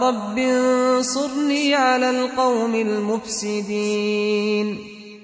رب انصرني على القوم المفسدين